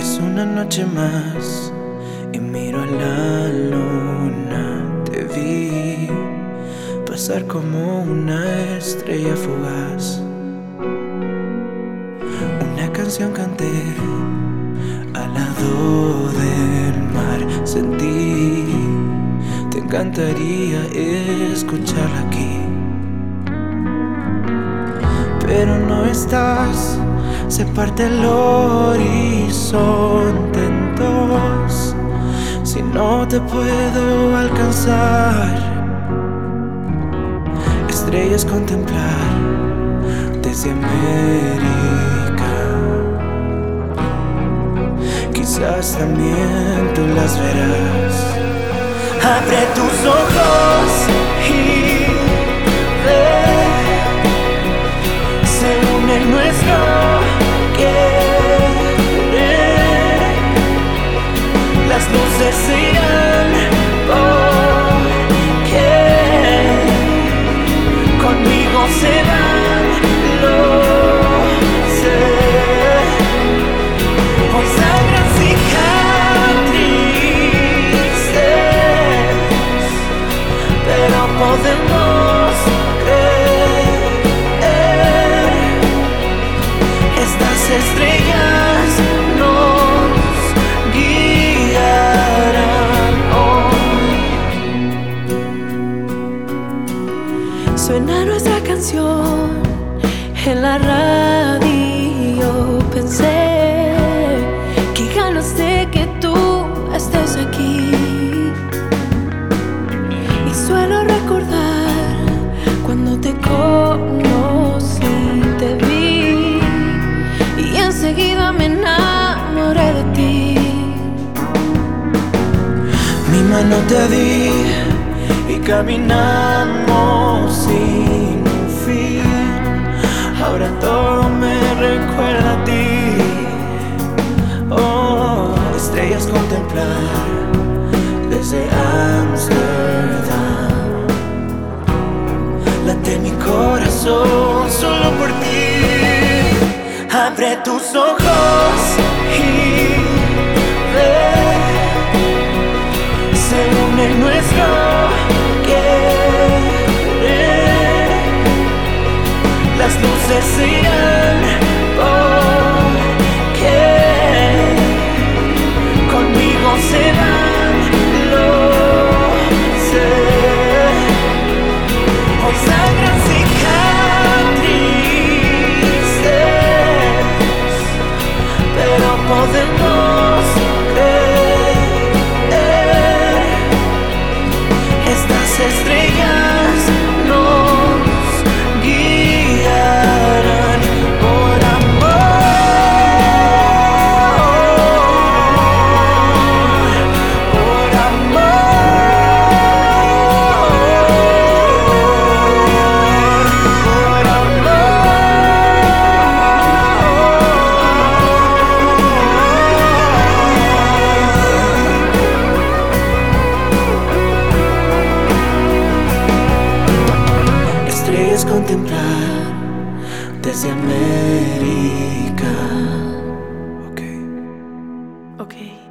Es una noche más y miro a la luna. Te vi pasar como una estrella fugaz. Una canción canté al lado del mar. Sentí, te encantaría escucharla aquí. Pero no estás se parte el horizonte en dos. Si no te puedo alcanzar, estrellas contemplar desde América. Quizás también tú las verás. Abre tus ojos y ve. Se une nuestro en la radio. Pensé que ganas de que tú estés aquí. Y suelo recordar cuando te conocí, te vi y enseguida me enamoré de ti. Mi mano te di y caminamos sin fin. Ahora todo me recuerda a ti. Oh, estrellas contemplar desde Amsterdam. Late mi corazón solo por ti. Abre tus ojos y contemplar desde América. Okay. Okay.